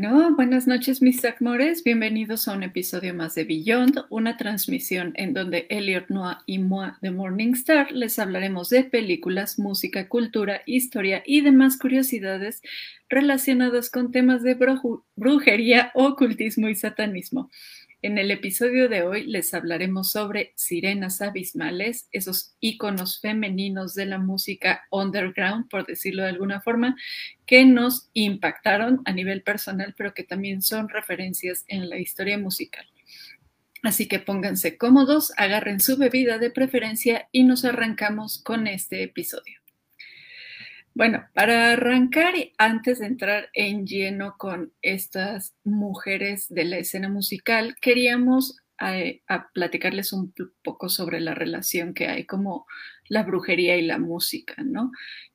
Buenas noches, mis Mores. Bienvenidos a un episodio más de Beyond, una transmisión en donde Elliot Noah y moi de Morningstar les hablaremos de películas, música, cultura, historia y demás curiosidades relacionadas con temas de brujería, ocultismo y satanismo. En el episodio de hoy les hablaremos sobre sirenas abismales, esos íconos femeninos de la música underground, por decirlo de alguna forma, que nos impactaron a nivel personal, pero que también son referencias en la historia musical. Así que pónganse cómodos, agarren su bebida de preferencia y nos arrancamos con este episodio. Bueno, para arrancar antes de entrar en lleno con estas mujeres de la escena musical, queríamos eh, platicarles un poco sobre la relación que hay como la brujería y la música, ¿no?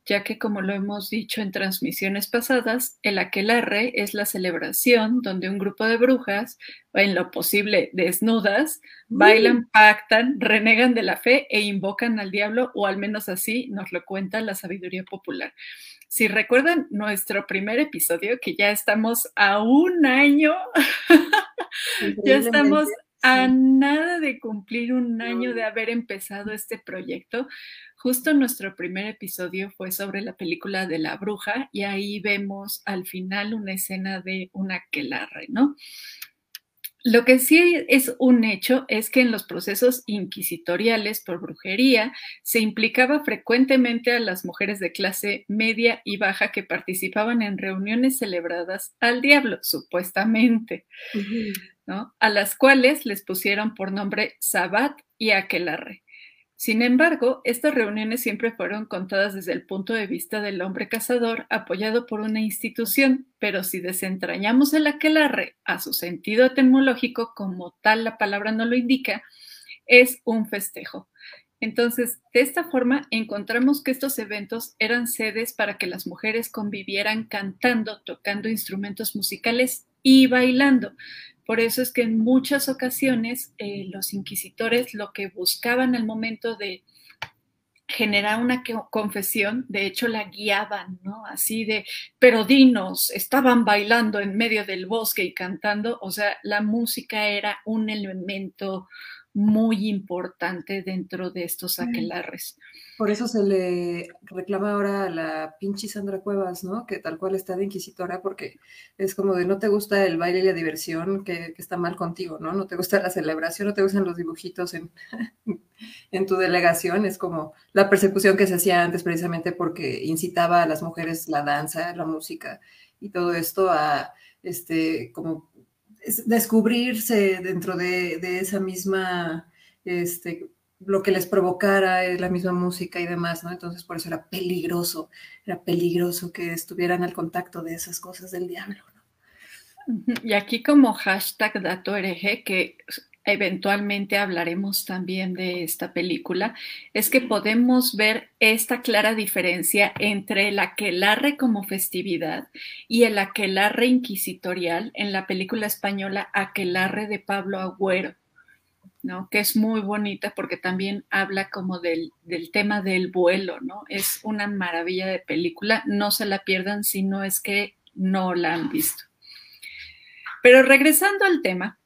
Ya que como lo hemos dicho en transmisiones pasadas, el aquelarre es la celebración donde un grupo de brujas, en lo posible desnudas, bailan, pactan, renegan de la fe e invocan al diablo, o al menos así nos lo cuenta la sabiduría popular. Si recuerdan nuestro primer episodio, que ya estamos a un año, ya estamos a nada de cumplir un año de haber empezado este proyecto, justo nuestro primer episodio fue sobre la película de la bruja y ahí vemos al final una escena de una aquelarre, ¿no? Lo que sí es un hecho es que en los procesos inquisitoriales por brujería se implicaba frecuentemente a las mujeres de clase media y baja que participaban en reuniones celebradas al diablo, supuestamente a las cuales les pusieron por nombre Sabat y Aquelarre. Sin embargo, estas reuniones siempre fueron contadas desde el punto de vista del hombre cazador apoyado por una institución, pero si desentrañamos el aquelarre a su sentido etimológico, como tal la palabra no lo indica, es un festejo. Entonces, de esta forma, encontramos que estos eventos eran sedes para que las mujeres convivieran cantando, tocando instrumentos musicales y bailando, por eso es que en muchas ocasiones eh, los inquisitores lo que buscaban al momento de generar una confesión, de hecho la guiaban, ¿no? Así de, pero dinos, estaban bailando en medio del bosque y cantando, o sea, la música era un elemento muy importante dentro de estos aquelarres. Por eso se le reclama ahora a la pinche Sandra Cuevas, ¿no? Que tal cual está de inquisitora, porque es como de no te gusta el baile y la diversión, que, está mal contigo, ¿no? No te gusta la celebración, no te gustan los dibujitos en, en tu delegación. Es como la persecución que se hacía antes precisamente porque incitaba a las mujeres la danza, la música y todo esto a, este, como descubrirse dentro de, esa misma, este, lo que les provocara la misma música y demás, ¿no? Entonces por eso era peligroso, era peligroso que estuvieran al contacto de esas cosas del diablo, ¿no? Y aquí como hashtag dato hereje, que eventualmente hablaremos también de esta película, es que podemos ver esta clara diferencia entre el aquelarre como festividad y el aquelarre inquisitorial en la película española Aquelarre de Pablo Agüero. ¿no? que es muy bonita porque también habla como del, del, tema del vuelo, ¿no? Es una maravilla de película, no se la pierdan si no es que no la han visto. Pero regresando al tema,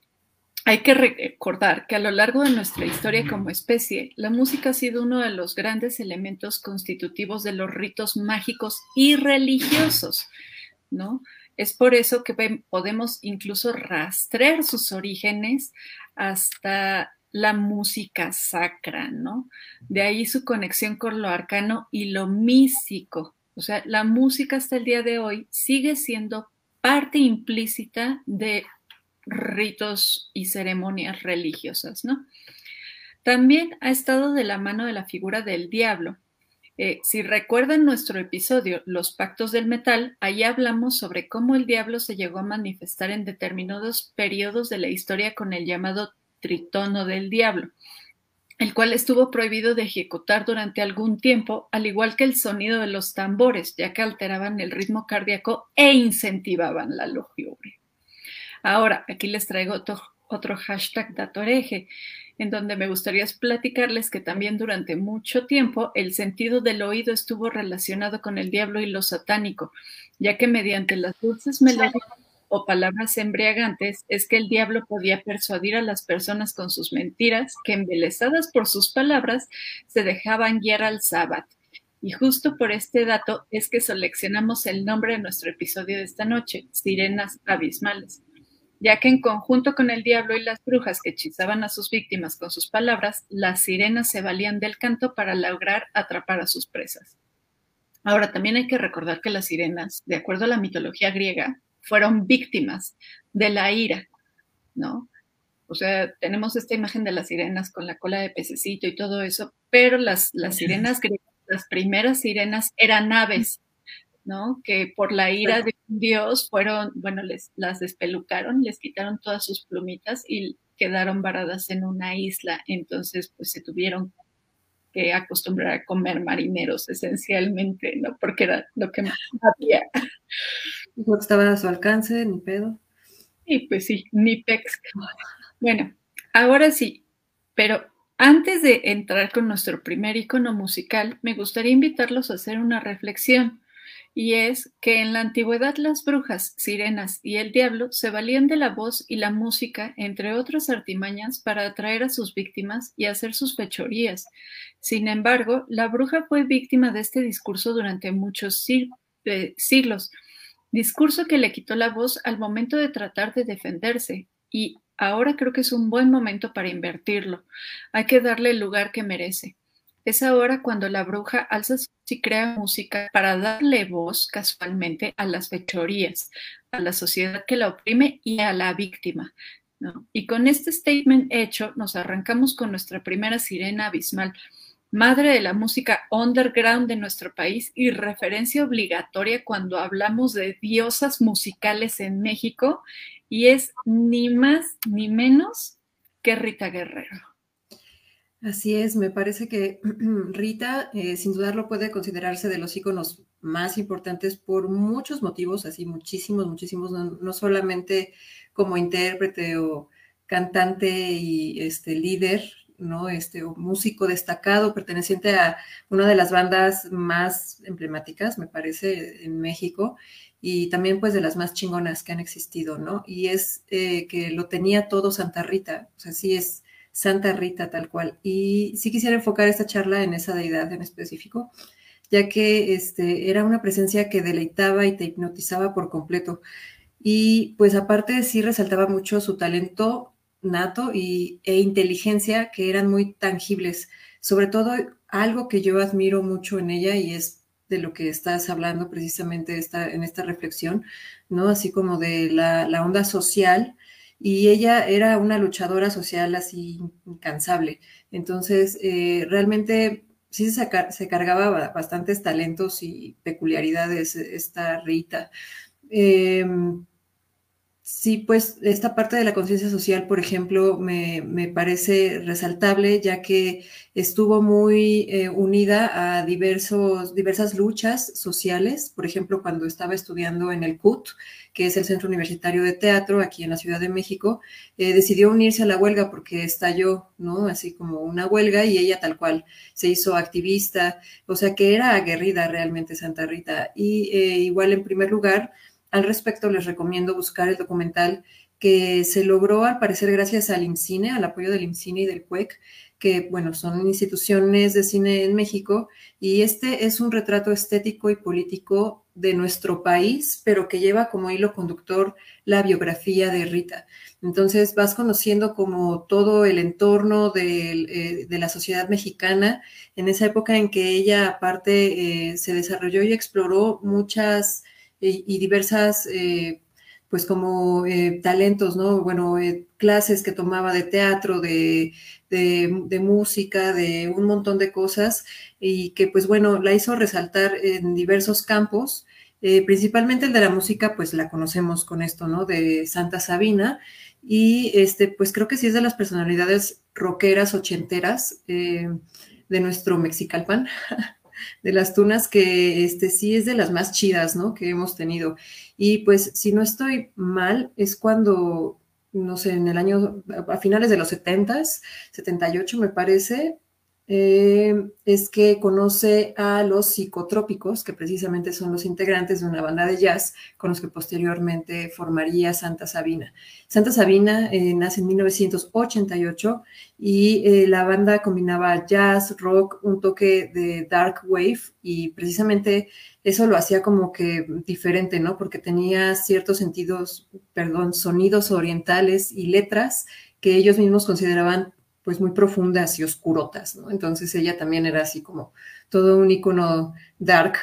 hay que recordar que a lo largo de nuestra historia como especie, la música ha sido uno de los grandes elementos constitutivos de los ritos mágicos y religiosos, ¿no? Es por eso que podemos incluso rastrear sus orígenes hasta la música sacra, ¿no? De ahí su conexión con lo arcano y lo místico. O sea, la música hasta el día de hoy sigue siendo parte implícita de ritos y ceremonias religiosas, ¿no? También ha estado de la mano de la figura del diablo. Eh, si recuerdan nuestro episodio Los pactos del metal, ahí hablamos sobre cómo el diablo se llegó a manifestar en determinados periodos de la historia con el llamado tritono del diablo, el cual estuvo prohibido de ejecutar durante algún tiempo, al igual que el sonido de los tambores, ya que alteraban el ritmo cardíaco e incentivaban la lujuria. Ahora, aquí les traigo otro, otro hashtag datoreje, en donde me gustaría platicarles que también durante mucho tiempo el sentido del oído estuvo relacionado con el diablo y lo satánico, ya que mediante las dulces melodías o palabras embriagantes es que el diablo podía persuadir a las personas con sus mentiras que embelesadas por sus palabras se dejaban guiar al sábado. Y justo por este dato es que seleccionamos el nombre de nuestro episodio de esta noche, Sirenas Abismales, ya que en conjunto con el diablo y las brujas que hechizaban a sus víctimas con sus palabras, las sirenas se valían del canto para lograr atrapar a sus presas. Ahora, también hay que recordar que las sirenas, de acuerdo a la mitología griega, fueron víctimas de la ira, ¿no? O sea, tenemos esta imagen de las sirenas con la cola de pececito y todo eso, pero las, las sirenas griegas, las primeras sirenas eran aves, ¿no? Que por la ira de Dios fueron, bueno, les, las despelucaron, les quitaron todas sus plumitas y quedaron varadas en una isla. Entonces, pues se tuvieron que acostumbrar a comer marineros esencialmente, ¿no? Porque era lo que más había. No estaba a su alcance, ni pedo. Y pues sí, ni pex. Bueno, ahora sí, pero antes de entrar con nuestro primer icono musical, me gustaría invitarlos a hacer una reflexión y es que en la antigüedad las brujas, sirenas y el diablo se valían de la voz y la música, entre otras artimañas, para atraer a sus víctimas y hacer sus fechorías. Sin embargo, la bruja fue víctima de este discurso durante muchos eh, siglos, discurso que le quitó la voz al momento de tratar de defenderse y ahora creo que es un buen momento para invertirlo. Hay que darle el lugar que merece. Es ahora cuando la bruja alza y crea música para darle voz casualmente a las fechorías, a la sociedad que la oprime y a la víctima. Y con este statement hecho, nos arrancamos con nuestra primera sirena abismal, madre de la música underground de nuestro país y referencia obligatoria cuando hablamos de diosas musicales en México, y es ni más ni menos que Rita Guerrero. Así es, me parece que Rita, eh, sin dudarlo, puede considerarse de los íconos más importantes por muchos motivos, así muchísimos, muchísimos, no, solamente como intérprete o cantante y este líder, ¿no? Este, o músico destacado, perteneciente a una de las bandas más emblemáticas, me parece, en México, y también pues de las más chingonas que han existido, ¿no? Y es eh, que lo tenía todo Santa Rita, o sea, sí es Santa Rita tal cual. Y sí quisiera enfocar esta charla en esa deidad en específico, ya que este, era una presencia que deleitaba y te hipnotizaba por completo. Y pues aparte sí resaltaba mucho su talento nato y, e inteligencia que eran muy tangibles. Sobre todo algo que yo admiro mucho en ella y es de lo que estás hablando precisamente esta, en esta reflexión, ¿no? Así como de la onda social y ella era una luchadora social así incansable. Entonces, eh, realmente sí se, cargaba bastantes talentos y peculiaridades esta Rita. Em, Sí, pues esta parte de la conciencia social, por ejemplo, me, parece resaltable, ya que estuvo muy eh, unida a diversos, diversas luchas sociales. Por ejemplo, cuando estaba estudiando en el CUT, que es el Centro Universitario de Teatro aquí en la Ciudad de México, eh, decidió unirse a la huelga porque estalló, ¿no? Así como una huelga y ella tal cual se hizo activista, o sea que era aguerrida realmente Santa Rita. Y eh, igual en primer lugar, al respecto, les recomiendo buscar el documental que se logró al parecer gracias al IMCINE, al apoyo del IMCINE y del CUEC, que, bueno, son instituciones de cine en México, y este es un retrato estético y político de nuestro país, pero que lleva como hilo conductor la biografía de Rita. Entonces vas conociendo como todo el entorno de, eh, la sociedad mexicana en esa época en que ella aparte eh, se desarrolló y exploró muchas y, diversas, eh, pues como eh, talentos, ¿no? Bueno, eh, clases que tomaba de teatro, de, de, música, de un montón de cosas y que pues bueno, la hizo resaltar en diversos campos. principalmente el de la música, pues la conocemos con esto, ¿no? De Santa Sabina. Y este, pues creo que sí es de las personalidades rockeras ochenteras de nuestro Mexicalpan. de las tunas que este sí es de las más chidas, ¿no? Que hemos tenido. Y pues si no estoy mal, es cuando, no sé, en el año, a finales de los 70, 78 me parece, eh, es que conoce a los psicotrópicos, que precisamente son los integrantes de una banda de jazz con los que posteriormente formaría Santa Sabina. Santa Sabina eh, nace en 1988 y eh, la banda combinaba jazz, rock, un toque de dark wave y precisamente eso lo hacía como que diferente, ¿no? Porque tenía ciertos sentidos, perdón, sonidos orientales y letras que ellos mismos consideraban pues muy profundas y oscurotas, ¿no? Entonces ella también era así como todo un icono dark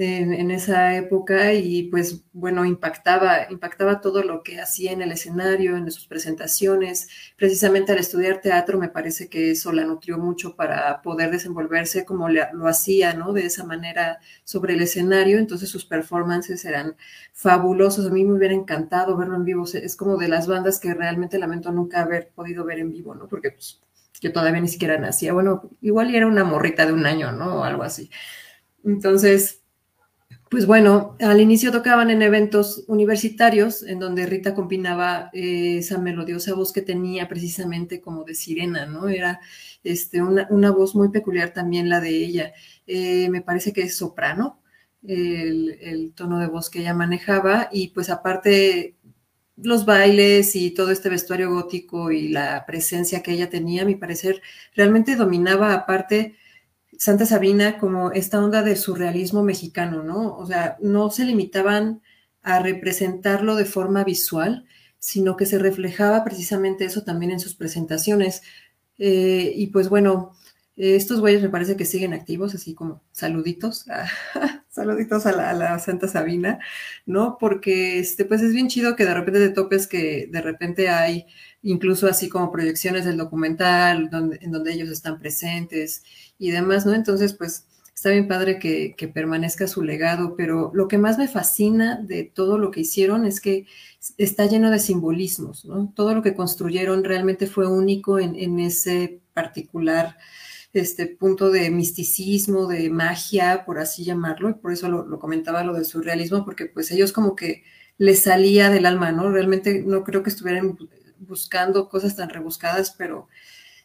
en, esa época y pues bueno, impactaba, impactaba todo lo que hacía en el escenario, en sus presentaciones. Precisamente al estudiar teatro me parece que eso la nutrió mucho para poder desenvolverse como lo hacía, ¿no? De esa manera sobre el escenario. Entonces sus performances eran fabulosos. A mí me hubiera encantado verlo en vivo. Es como de las bandas que realmente lamento nunca haber podido ver en vivo, ¿no? Porque pues yo todavía ni siquiera nacía. Bueno, igual era una morrita de un año, ¿no? O algo así. Entonces, pues bueno, al inicio tocaban en eventos universitarios en donde Rita combinaba eh, esa melodiosa voz que tenía precisamente como de sirena, ¿no? Era este, una, voz muy peculiar también la de ella. Eh, me parece que es soprano, el, el, tono de voz que ella manejaba y pues aparte los bailes y todo este vestuario gótico y la presencia que ella tenía, a mi parecer, realmente dominaba aparte Santa Sabina como esta onda de surrealismo mexicano, ¿no? O sea, no se limitaban a representarlo de forma visual, sino que se reflejaba precisamente eso también en sus presentaciones. Eh, y pues bueno, estos güeyes me parece que siguen activos, así como saluditos, saluditos a la, Santa Sabina, ¿no? Porque este, pues es bien chido que de repente te topes que de repente hay incluso así como proyecciones del documental donde, en donde ellos están presentes y demás, ¿no? Entonces, pues está bien padre que, permanezca su legado, pero lo que más me fascina de todo lo que hicieron es que está lleno de simbolismos, ¿no? Todo lo que construyeron realmente fue único en, ese particular este punto de misticismo, de magia, por así llamarlo, y por eso lo, lo, comentaba lo del surrealismo, porque pues ellos como que les salía del alma, ¿no? Realmente no creo que estuvieran buscando cosas tan rebuscadas, pero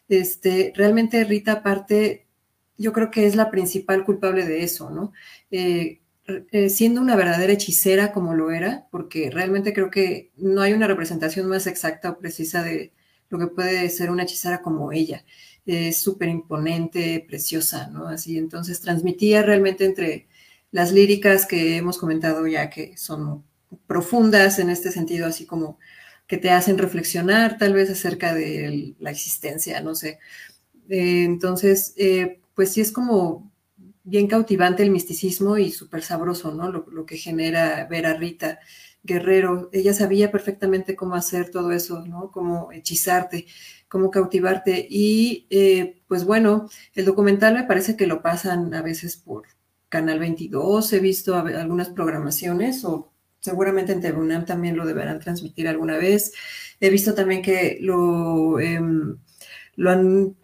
este, realmente Rita aparte yo creo que es la principal culpable de eso, ¿no? Eh, eh, siendo una verdadera hechicera como lo era, porque realmente creo que no hay una representación más exacta o precisa de lo que puede ser una hechicera como ella. Es súper imponente, preciosa, ¿no? Así, entonces transmitía realmente entre las líricas que hemos comentado ya que son profundas en este sentido, así como que te hacen reflexionar tal vez acerca de la existencia, no sé. Eh, entonces, pues sí es como bien cautivante el misticismo y súper sabroso, ¿no? Lo, que genera ver a Rita Guerrero. Ella sabía perfectamente cómo hacer todo eso, ¿no? Cómo hechizarte, cómo cautivarte. Y eh, pues bueno, el documental me parece que lo pasan a veces por Canal 22, he visto algunas programaciones o seguramente en Tribunal también lo deberán transmitir alguna vez. He visto también que lo, em, lo han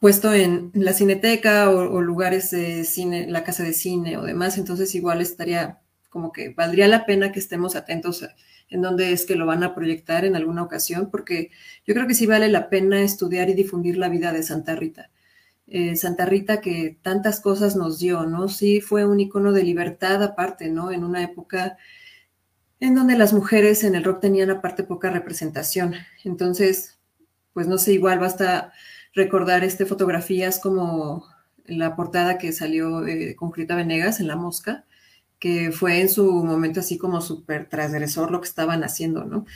puesto en la cineteca o, lugares de cine, la casa de cine o demás, entonces igual estaría como que valdría la pena que estemos atentos en dónde es que lo van a proyectar en alguna ocasión, porque yo creo que sí vale la pena estudiar y difundir la vida de Santa Rita. Eh, Santa Rita que tantas cosas nos dio, ¿no? Sí fue un icono de libertad aparte, ¿no? En una época en donde las mujeres en el rock tenían aparte poca representación. Entonces, pues no sé, igual basta recordar este, fotografías como la portada que salió con Grita Venegas en La Mosca, que fue en su momento así como súper transgresor lo que estaban haciendo, ¿no?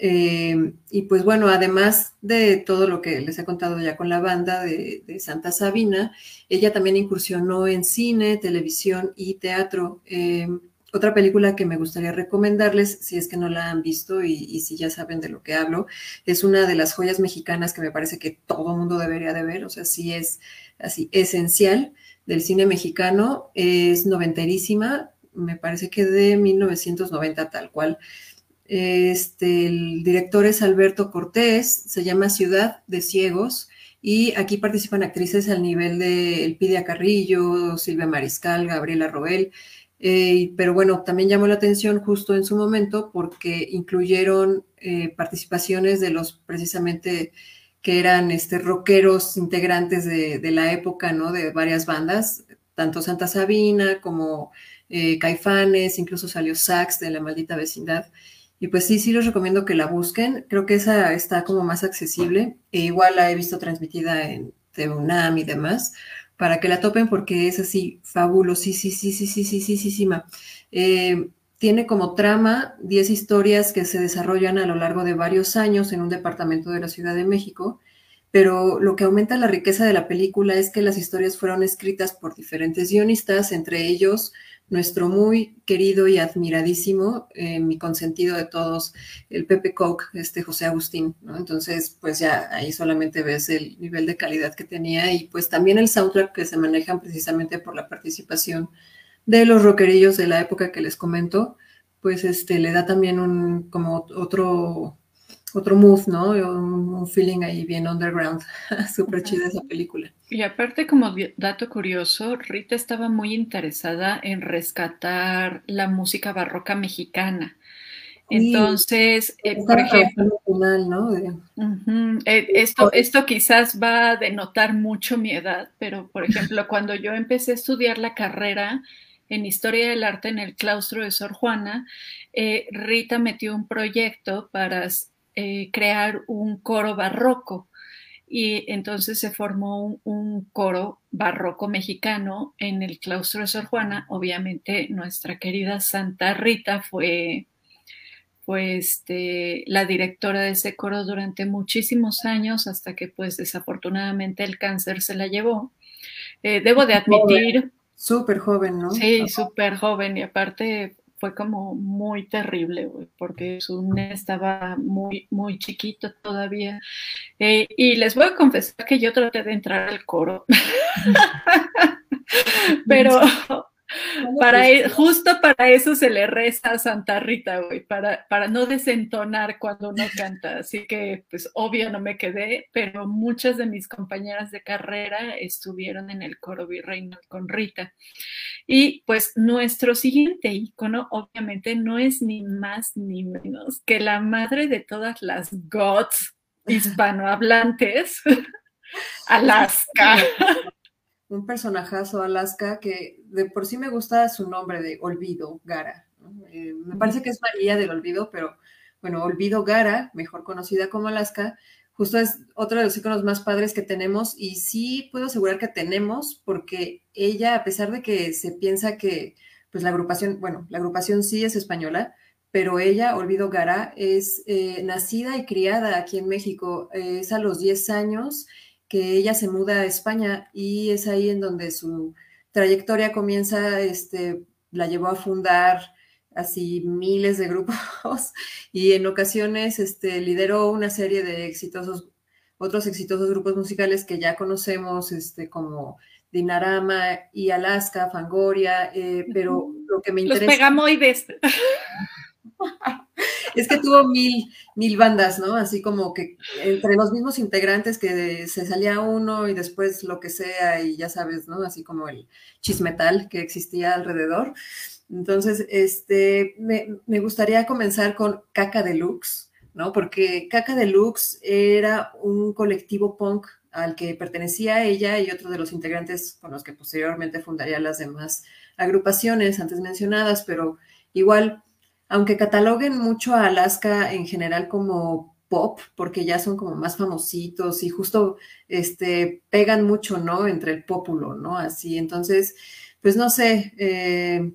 Eh, y pues bueno, además de todo lo que les he contado ya con la banda de, Santa Sabina, ella también incursionó en cine, televisión y teatro. Eh, otra película que me gustaría recomendarles, si es que no la han visto y, si ya saben de lo que hablo, es una de las joyas mexicanas que me parece que todo mundo debería de ver, o sea, sí es así esencial del cine mexicano, es noventerísima, me parece que de 1990 tal cual. Este, el director es Alberto Cortés, se llama Ciudad de Ciegos, y aquí participan actrices al nivel de Elpidia Carrillo, Silvia Mariscal, Gabriela Roel, eh, pero bueno, también llamó la atención justo en su momento porque incluyeron eh, participaciones de los precisamente que eran este, rockeros integrantes de, de la época, ¿no? De varias bandas, tanto Santa Sabina como eh, Caifanes, incluso salió Sax de la maldita vecindad. Y pues sí, sí les recomiendo que la busquen. Creo que esa está como más accesible. E igual la he visto transmitida en TV UNAM y demás, para que la topen porque es así fabulosísima. Eh, tiene como trama 10 historias que se desarrollan a lo largo de varios años en un departamento de la Ciudad de México, pero lo que aumenta la riqueza de la película es que las historias fueron escritas por diferentes guionistas, entre ellos nuestro muy querido y admiradísimo, eh, mi consentido de todos, el Pepe Coke, este José Agustín, ¿no? Entonces, pues ya ahí solamente ves el nivel de calidad que tenía y pues también el soundtrack que se manejan precisamente por la participación de los rockerillos de la época que les comento, pues este le da también un como otro otro mood, ¿no? Un, feeling ahí bien underground. Súper chida esa película. Y aparte, como dato curioso, Rita estaba muy interesada en rescatar la música barroca mexicana. Entonces, eh, por ejemplo, ¿no? Eh, esto, esto quizás va a denotar mucho mi edad, pero por ejemplo, cuando yo empecé a estudiar la carrera en Historia del Arte en el claustro de Sor Juana, eh, Rita metió un proyecto para eh, crear un coro barroco. Y entonces se formó un, coro barroco mexicano en el claustro de Sor Juana. Obviamente nuestra querida Santa Rita fue, este, la directora de ese coro durante muchísimos años hasta que pues desafortunadamente el cáncer se la llevó. Eh, debo de admitir... Súper joven, ¿no? Sí, súper joven y aparte fue como muy terrible, porque su estaba muy, muy chiquito todavía. Eh, y les voy a confesar que yo traté de entrar al coro, pero para, pues, e, justo para eso se le reza a Santa Rita, güey, para, para no desentonar cuando uno canta. Así que, pues, obvio no me quedé, pero muchas de mis compañeras de carrera estuvieron en el coro virreinal con Rita. Y pues nuestro siguiente icono, obviamente, no es ni más ni menos que la madre de todas las gods hispanohablantes, Alaska un personajazo Alaska que de por sí me gusta su nombre de Olvido Gara. Eh, me parece que es María del Olvido, pero bueno, Olvido Gara, mejor conocida como Alaska, justo es otro de los iconos más padres que tenemos y sí puedo asegurar que tenemos porque ella, a pesar de que se piensa que pues la agrupación, bueno, la agrupación sí es española, pero ella, Olvido Gara, es eh, nacida y criada aquí en México, es a los 10 años que ella se muda a España y es ahí en donde su trayectoria comienza, este, la llevó a fundar así miles de grupos y en ocasiones este, lideró una serie de exitosos, otros exitosos grupos musicales que ya conocemos, este, como Dinarama y Alaska, Fangoria, eh, pero lo que me interesa... Los pegamoides. es que tuvo mil, mil bandas, ¿no? Así como que entre los mismos integrantes que se salía uno y después lo que sea, y ya sabes, ¿no? Así como el chismetal que existía alrededor. Entonces, este, me, me gustaría comenzar con Caca Deluxe, ¿no? Porque Caca Deluxe era un colectivo punk al que pertenecía ella y otro de los integrantes con los que posteriormente fundaría las demás agrupaciones antes mencionadas, pero igual aunque cataloguen mucho a Alaska en general como pop, porque ya son como más famositos y justo este, pegan mucho, ¿no? Entre el pópulo, ¿no? Así, entonces, pues no sé, eh,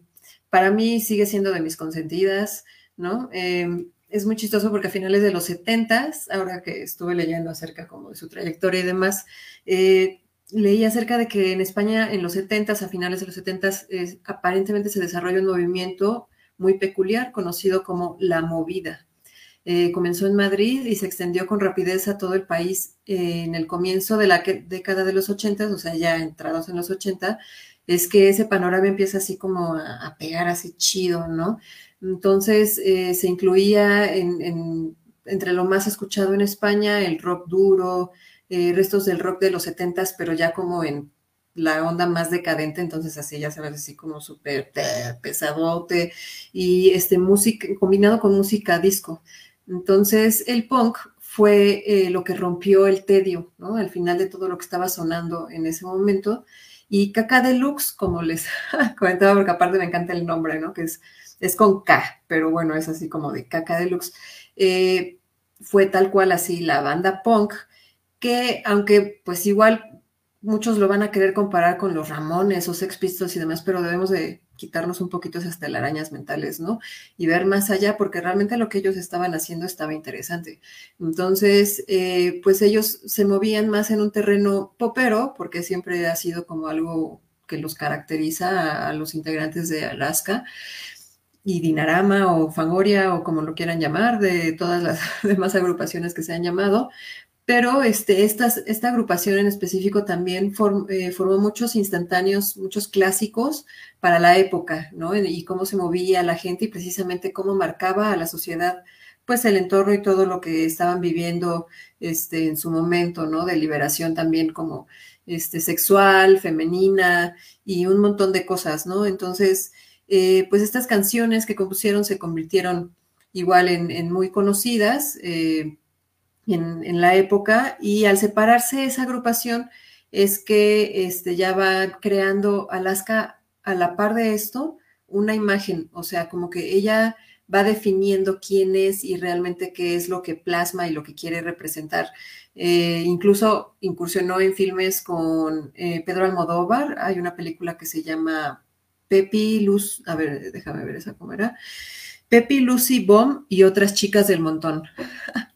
para mí sigue siendo de mis consentidas, ¿no? Em, es muy chistoso porque a finales de los 70, ahora que estuve leyendo acerca como de su trayectoria y demás, eh, leí acerca de que en España en los 70, a finales de los 70, aparentemente se desarrolla un movimiento muy peculiar, conocido como la movida. Eh, comenzó en Madrid y se extendió con rapidez a todo el país eh, en el comienzo de la década de los 80, o sea, ya entrados en los 80, es que ese panorama empieza así como a, pegar así chido, ¿no? Entonces eh, se incluía en, entre lo más escuchado en España el rock duro, restos del rock de los 70, pero ya como en la onda más decadente, entonces así ya sabes, así como súper pesadote y este música combinado con música disco. Entonces el punk fue eh, lo que rompió el tedio, ¿no? Al final de todo lo que estaba sonando en ese momento. Y Caca Deluxe, como les comentaba, porque aparte me encanta el nombre, ¿no? Que es, es con K, pero bueno, es así como de Caca Deluxe. Eh, fue tal cual así la banda punk, que aunque pues igual muchos lo van a querer comparar con los Ramones o Sex Pistols y demás, pero debemos de quitarnos un poquito esas telarañas mentales, ¿no? Y ver más allá, porque realmente lo que ellos estaban haciendo estaba interesante. Entonces, eh, pues ellos se movían más en un terreno popero, porque siempre ha sido como algo que los caracteriza a, los integrantes de Alaska y Dinarama o Fangoria o como lo quieran llamar, de todas las demás agrupaciones que se han llamado, pero este, esta agrupación en específico también eh, formó muchos instantáneos, muchos clásicos para la época, ¿no? Y cómo se movía la gente y precisamente cómo marcaba a la sociedad, pues el entorno y todo lo que estaban viviendo este, en su momento, ¿no? De liberación también como este, sexual, femenina y un montón de cosas, ¿no? Entonces, eh, pues estas canciones que compusieron se convirtieron igual en, muy conocidas. Eh, en, la época y al separarse esa agrupación es que este, ya va creando Alaska a la par de esto una imagen, o sea, como que ella va definiendo quién es y realmente qué es lo que plasma y lo que quiere representar. Eh, incluso incursionó en filmes con eh, Pedro Almodóvar, hay una película que se llama Pepi Luz, a ver, déjame ver esa cómo era. Pepi, Lucy, Bomb y otras chicas del montón.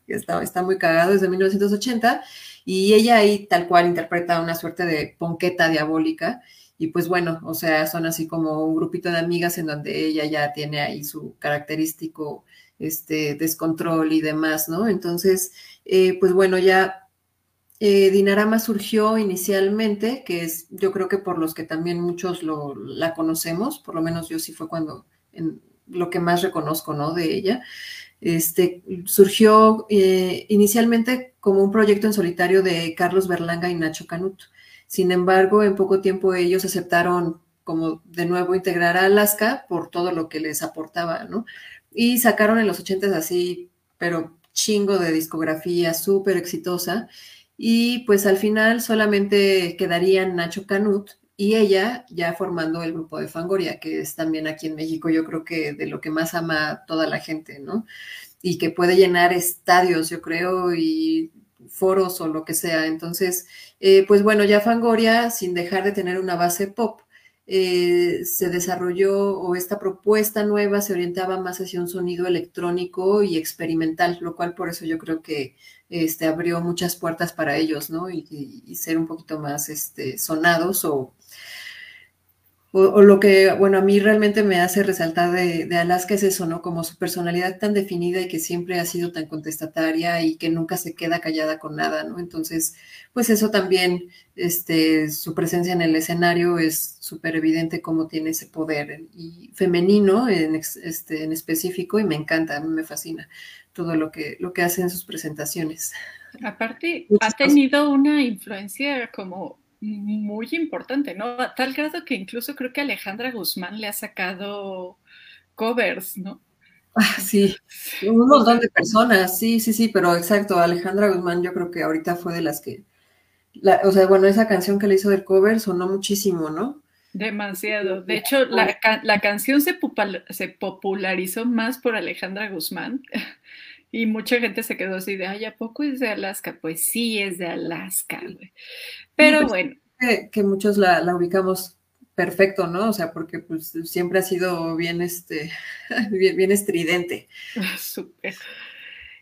Está, está muy cagado desde 1980, y ella ahí tal cual interpreta una suerte de ponqueta diabólica, y pues bueno, o sea, son así como un grupito de amigas en donde ella ya tiene ahí su característico este, descontrol y demás, ¿no? Entonces, eh, pues bueno, ya eh, Dinarama surgió inicialmente, que es, yo creo que por los que también muchos lo, la conocemos, por lo menos yo sí fue cuando, en, lo que más reconozco, ¿no? De ella. Este, surgió eh, inicialmente como un proyecto en solitario de Carlos Berlanga y Nacho Canut. Sin embargo, en poco tiempo ellos aceptaron como de nuevo integrar a Alaska por todo lo que les aportaba, ¿no? Y sacaron en los ochentas así, pero chingo de discografía súper exitosa. Y pues al final solamente quedarían Nacho Canut y ella ya formando el grupo de Fangoria, que es también aquí en México, yo creo que de lo que más ama toda la gente, ¿no? Y que puede llenar estadios, yo creo, y foros o lo que sea. Entonces, eh, pues bueno, ya Fangoria, sin dejar de tener una base pop, eh, se desarrolló o esta propuesta nueva se orientaba más hacia un sonido electrónico y experimental, lo cual por eso yo creo que este, abrió muchas puertas para ellos, ¿no? Y, y ser un poquito más este, sonados o o, lo que, bueno, a mí realmente me hace resaltar de, Alaska es eso, ¿no? Como su personalidad tan definida y que siempre ha sido tan contestataria y que nunca se queda callada con nada, ¿no? Entonces, pues eso también, este, su presencia en el escenario es súper evidente cómo tiene ese poder y femenino en, este, en específico y me encanta, a mí me fascina todo lo que, lo que hace en sus presentaciones. Aparte, ha tenido una influencia como muy importante, ¿no? A tal grado que incluso creo que Alejandra Guzmán le ha sacado covers, ¿no? Ah, sí, un montón de personas, sí, sí, sí, pero exacto, Alejandra Guzmán yo creo que ahorita fue de las que, o sea, bueno, esa canción que le hizo del cover sonó muchísimo, ¿no? Demasiado. De hecho, la, la canción se, se popularizó más por Alejandra Guzmán y mucha gente se quedó así de, ay, ¿a poco es de Alaska? Pues sí, es de Alaska, güey. Pero pues, bueno. Que, muchos la, ubicamos perfecto, ¿no? O sea, porque pues siempre ha sido bien, este, bien, estridente. Súper.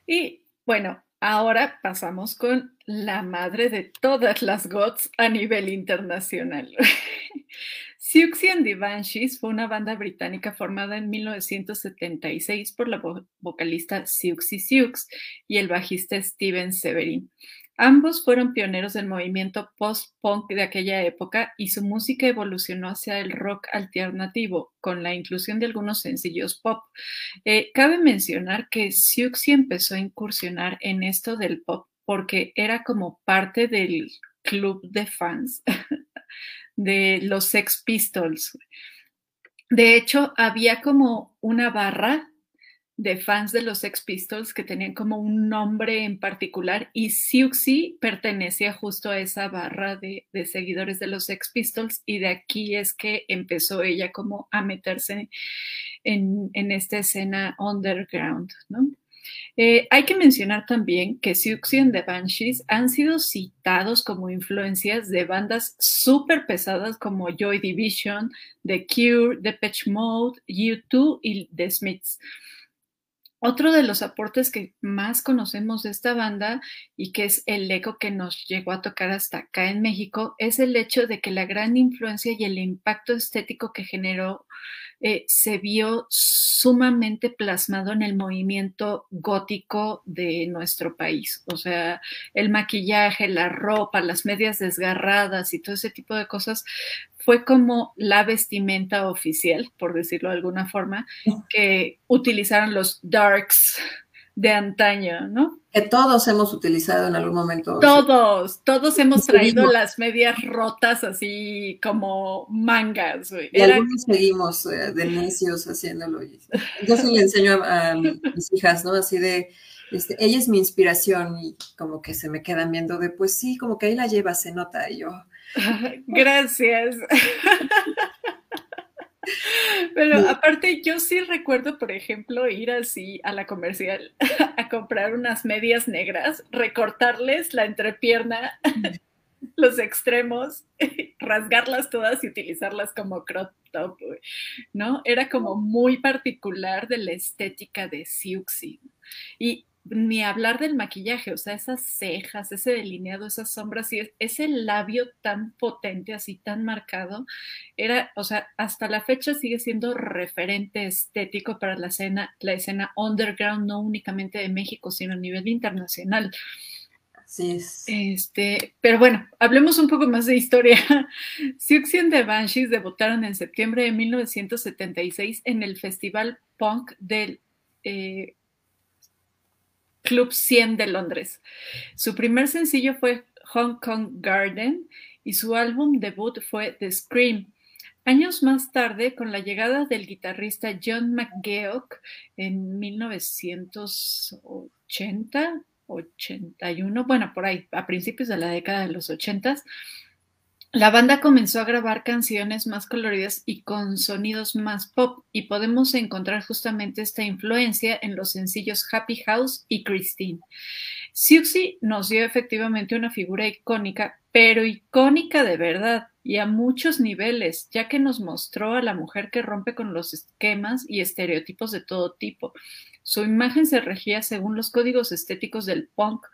Y bueno, ahora pasamos con la madre de todas las GOTS a nivel internacional. Siouxsie and the Banshees fue una banda británica formada en 1976 por la vocalista Siouxsie Sioux y el bajista Steven Severin. Ambos fueron pioneros del movimiento post-punk de aquella época y su música evolucionó hacia el rock alternativo, con la inclusión de algunos sencillos pop. Eh, cabe mencionar que Siouxsie empezó a incursionar en esto del pop porque era como parte del club de fans de los Sex Pistols. De hecho, había como una barra de fans de los Sex Pistols que tenían como un nombre en particular y Siouxsie pertenecía justo a esa barra de, de, seguidores de los Sex Pistols y de aquí es que empezó ella como a meterse en, en esta escena underground, ¿no? Eh, hay que mencionar también que Siouxsie and the Banshees han sido citados como influencias de bandas súper pesadas como Joy Division, The Cure, The Patch Mode, U2 y The Smiths. Otro de los aportes que más conocemos de esta banda y que es el eco que nos llegó a tocar hasta acá en México es el hecho de que la gran influencia y el impacto estético que generó eh, se vio sumamente plasmado en el movimiento gótico de nuestro país. O sea, el maquillaje, la ropa, las medias desgarradas y todo ese tipo de cosas fue como la vestimenta oficial, por decirlo de alguna forma, que utilizaron los darks de antaño, ¿no? Que todos hemos utilizado en algún momento. Todos, todos hemos traído las medias rotas así como mangas. Güey. Y algunos seguimos eh, de necios haciéndolo. Yo sí le enseño a, mis hijas, ¿no? Así de, este, ella es mi inspiración y como que se me quedan viendo de, pues sí, como que ahí la lleva, se nota y yo. Gracias. Pero aparte, yo sí recuerdo, por ejemplo, ir así a la comercial a comprar unas medias negras, recortarles la entrepierna, los extremos, rasgarlas todas y utilizarlas como crop top, ¿no? Era como muy particular de la estética de Siuxi. Y ni hablar del maquillaje, o sea, esas cejas, ese delineado, esas sombras y ese labio tan potente, así tan marcado, era, o sea, hasta la fecha sigue siendo referente estético para la escena, la escena underground, no únicamente de México, sino a nivel internacional. Así es. Este, pero bueno, hablemos un poco más de historia. Siouxsie and the Banshees debutaron en septiembre de 1976 en el Festival Punk del eh, Club 100 de Londres. Su primer sencillo fue Hong Kong Garden y su álbum debut fue The Scream. Años más tarde, con la llegada del guitarrista John McGeoch en 1980, 81, bueno, por ahí, a principios de la década de los 80, la banda comenzó a grabar canciones más coloridas y con sonidos más pop y podemos encontrar justamente esta influencia en los sencillos Happy House y Christine. Siouxsie nos dio efectivamente una figura icónica, pero icónica de verdad y a muchos niveles, ya que nos mostró a la mujer que rompe con los esquemas y estereotipos de todo tipo. Su imagen se regía según los códigos estéticos del punk,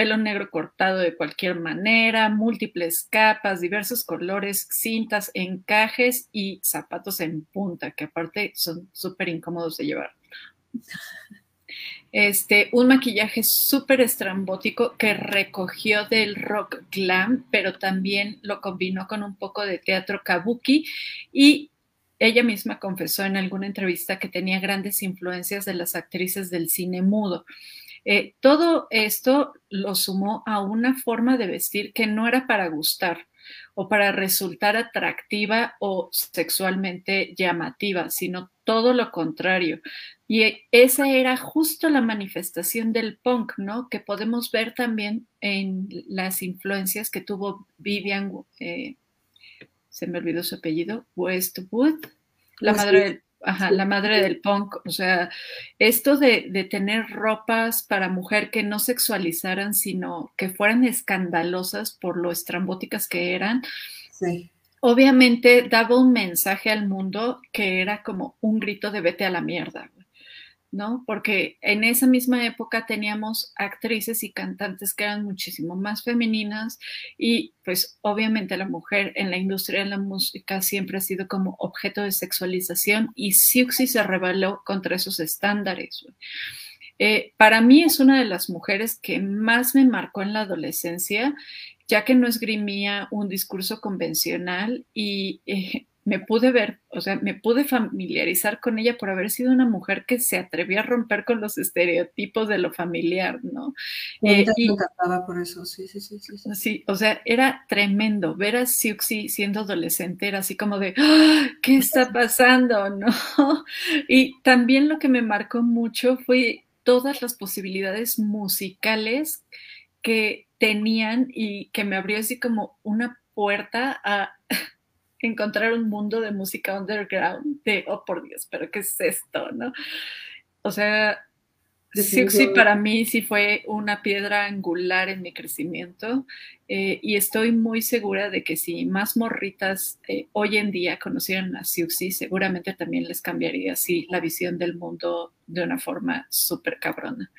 pelo negro cortado de cualquier manera, múltiples capas, diversos colores, cintas, encajes y zapatos en punta, que aparte son súper incómodos de llevar. Este, un maquillaje súper estrambótico que recogió del rock glam, pero también lo combinó con un poco de teatro kabuki y ella misma confesó en alguna entrevista que tenía grandes influencias de las actrices del cine mudo. Eh, todo esto lo sumó a una forma de vestir que no era para gustar o para resultar atractiva o sexualmente llamativa, sino todo lo contrario. Y esa era justo la manifestación del punk, ¿no? Que podemos ver también en las influencias que tuvo Vivian eh, se me olvidó su apellido, Westwood, la madre del, la madre del punk. O sea, esto de, de, tener ropas para mujer que no sexualizaran, sino que fueran escandalosas por lo estrambóticas que eran. Sí. Obviamente daba un mensaje al mundo que era como un grito de vete a la mierda. ¿No? Porque en esa misma época teníamos actrices y cantantes que eran muchísimo más femeninas y pues obviamente la mujer en la industria de la música siempre ha sido como objeto de sexualización y Siuxi se rebeló contra esos estándares. Eh, para mí es una de las mujeres que más me marcó en la adolescencia, ya que no esgrimía un discurso convencional y eh, me pude ver, o sea, me pude familiarizar con ella por haber sido una mujer que se atrevía a romper con los estereotipos de lo familiar, ¿no? Eh, y, me encantaba por eso, sí, sí, sí, sí, sí. o sea, era tremendo ver a Siuxi siendo adolescente, era así como de, ¡Ah! ¿qué está pasando? ¿No? Y también lo que me marcó mucho fue todas las posibilidades musicales que tenían y que me abrió así como una puerta a encontrar un mundo de música underground, de, oh por Dios, pero ¿qué es esto? ¿No? O sea, sí para mí sí fue una piedra angular en mi crecimiento eh, y estoy muy segura de que si más morritas eh, hoy en día conocieran a Siuxi, seguramente también les cambiaría así la visión del mundo de una forma súper cabrona.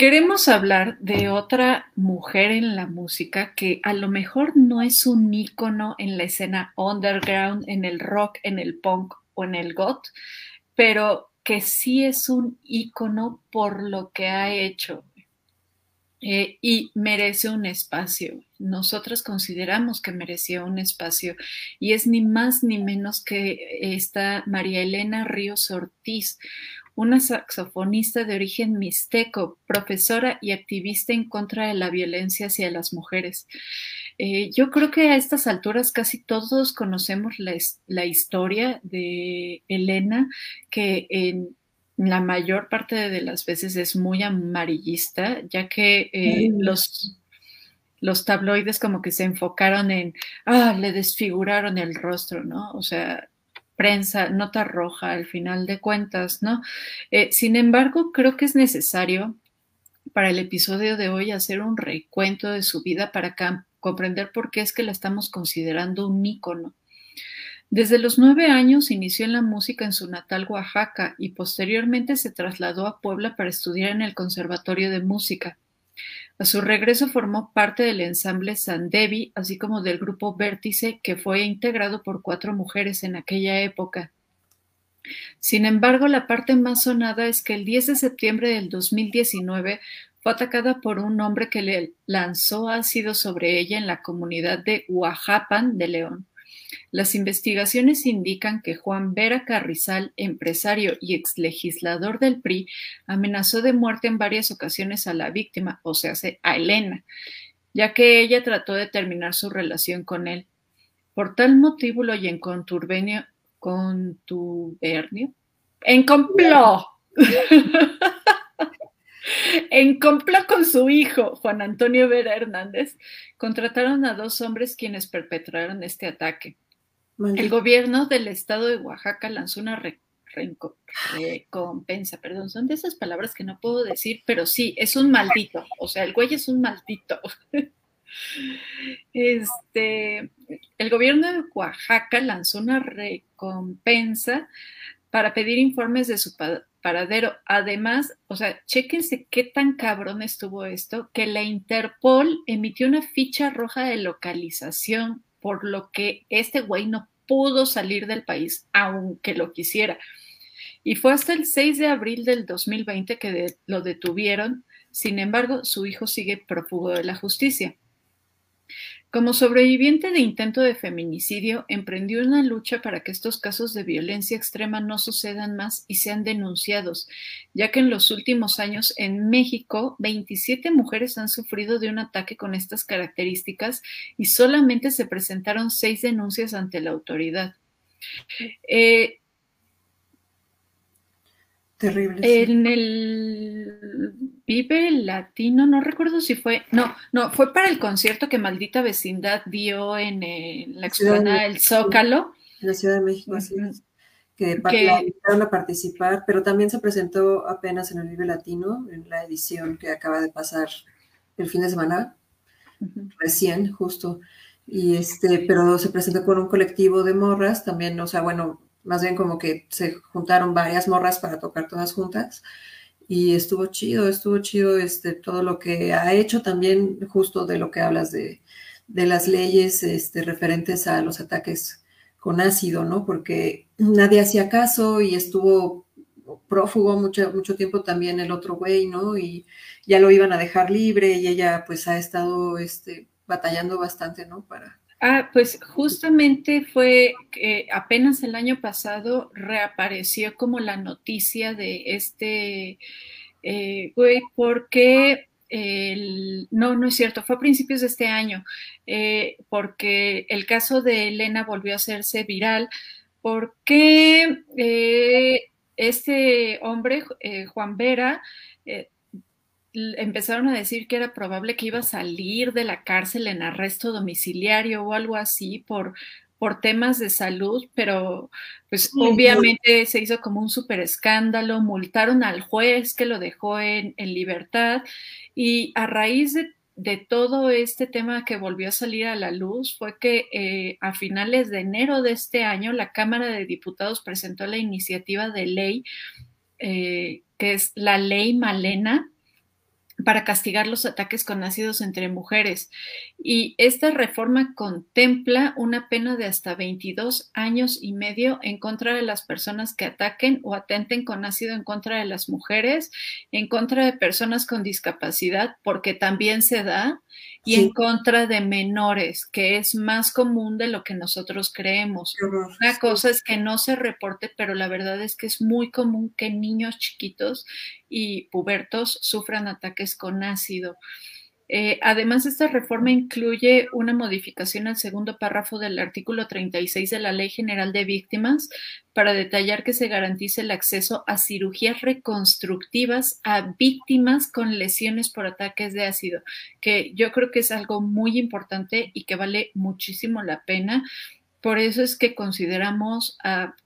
Queremos hablar de otra mujer en la música que a lo mejor no es un ícono en la escena underground, en el rock, en el punk o en el goth, pero que sí es un ícono por lo que ha hecho eh, y merece un espacio. Nosotros consideramos que merecía un espacio y es ni más ni menos que esta María Elena Ríos Ortiz, una saxofonista de origen mixteco, profesora y activista en contra de la violencia hacia las mujeres. Eh, yo creo que a estas alturas casi todos conocemos la, historia de Elena, que en la mayor parte de las veces es muy amarillista, ya que eh, los, los tabloides como que se enfocaron en, ah, le desfiguraron el rostro, ¿no? O sea, prensa, nota roja al final de cuentas, ¿no? Eh, sin embargo, creo que es necesario para el episodio de hoy hacer un recuento de su vida para comprender por qué es que la estamos considerando un ícono. Desde los nueve años inició en la música en su natal Oaxaca y posteriormente se trasladó a Puebla para estudiar en el Conservatorio de Música. A su regreso formó parte del ensamble Sandevi, así como del grupo Vértice, que fue integrado por cuatro mujeres en aquella época. Sin embargo, la parte más sonada es que el 10 de septiembre del 2019 fue atacada por un hombre que le lanzó ácido sobre ella en la comunidad de Huajapan de León. Las investigaciones indican que Juan Vera Carrizal, empresario y exlegislador del PRI, amenazó de muerte en varias ocasiones a la víctima, o sea, a Elena, ya que ella trató de terminar su relación con él. Por tal motivo y en contubernio, contubernio, en complot. En complot con su hijo, Juan Antonio Vera Hernández, contrataron a dos hombres quienes perpetraron este ataque. El gobierno del estado de Oaxaca lanzó una recompensa, perdón, son de esas palabras que no puedo decir, pero sí, es un maldito, o sea, el güey es un maldito. Este, el gobierno de Oaxaca lanzó una recompensa para pedir informes de su paradero. Además, o sea, chéquense qué tan cabrón estuvo esto, que la Interpol emitió una ficha roja de localización, por lo que este güey no pudo salir del país, aunque lo quisiera. Y fue hasta el 6 de abril del 2020 que lo detuvieron. Sin embargo, su hijo sigue prófugo de la justicia. Como sobreviviente de intento de feminicidio, emprendió una lucha para que estos casos de violencia extrema no sucedan más y sean denunciados, ya que en los últimos años en México 27 mujeres han sufrido de un ataque con estas características y solamente se presentaron seis denuncias ante la autoridad. Eh, Terrible. En el Vive Latino, no recuerdo si fue, no, no, fue para el concierto que Maldita Vecindad dio en, la explanada del Zócalo. En la Ciudad de México, así es. Que, invitaron a participar, pero también se presentó apenas en el Vive Latino, en la edición que acaba de pasar el fin de semana, recién, justo. Y este, pero se presentó con un colectivo de morras también, o sea, bueno, más bien como que se juntaron varias morras para tocar todas juntas y estuvo chido, estuvo chido este, todo lo que ha hecho también justo de lo que hablas de, las leyes este, referentes a los ataques con ácido, ¿no? Porque nadie hacía caso y estuvo prófugo mucho, mucho tiempo también el otro güey, ¿no? Y ya lo iban a dejar libre y ella pues ha estado este, batallando bastante, ¿no? Para, Ah, pues justamente fue que apenas el año pasado reapareció como la noticia de este eh, güey, porque el, no, no es cierto, fue a principios de este año, eh, porque el caso de Elena volvió a hacerse viral, porque eh, este hombre, Juan Vera, empezaron a decir que era probable que iba a salir de la cárcel en arresto domiciliario o algo así por, por temas de salud, pero pues obviamente se hizo como un súper escándalo, multaron al juez que lo dejó en, libertad y a raíz de, todo este tema que volvió a salir a la luz fue que eh, a finales de enero de este año la Cámara de Diputados presentó la iniciativa de ley eh, que es la ley Malena, para castigar los ataques con ácidos entre mujeres. Y esta reforma contempla una pena de hasta 22 años y medio en contra de las personas que ataquen o atenten con ácido en contra de las mujeres, en contra de personas con discapacidad, porque también se da, y en contra de menores, que es más común de lo que nosotros creemos. Una cosa es que no se reporte, pero la verdad es que es muy común que niños chiquitos y pubertos sufran ataques con ácido. Eh, además, esta reforma incluye una modificación al segundo párrafo del artículo 36 de la Ley General de Víctimas para detallar que se garantice el acceso a cirugías reconstructivas a víctimas con lesiones por ataques de ácido, que yo creo que es algo muy importante y que vale muchísimo la pena. Por eso es que consideramos a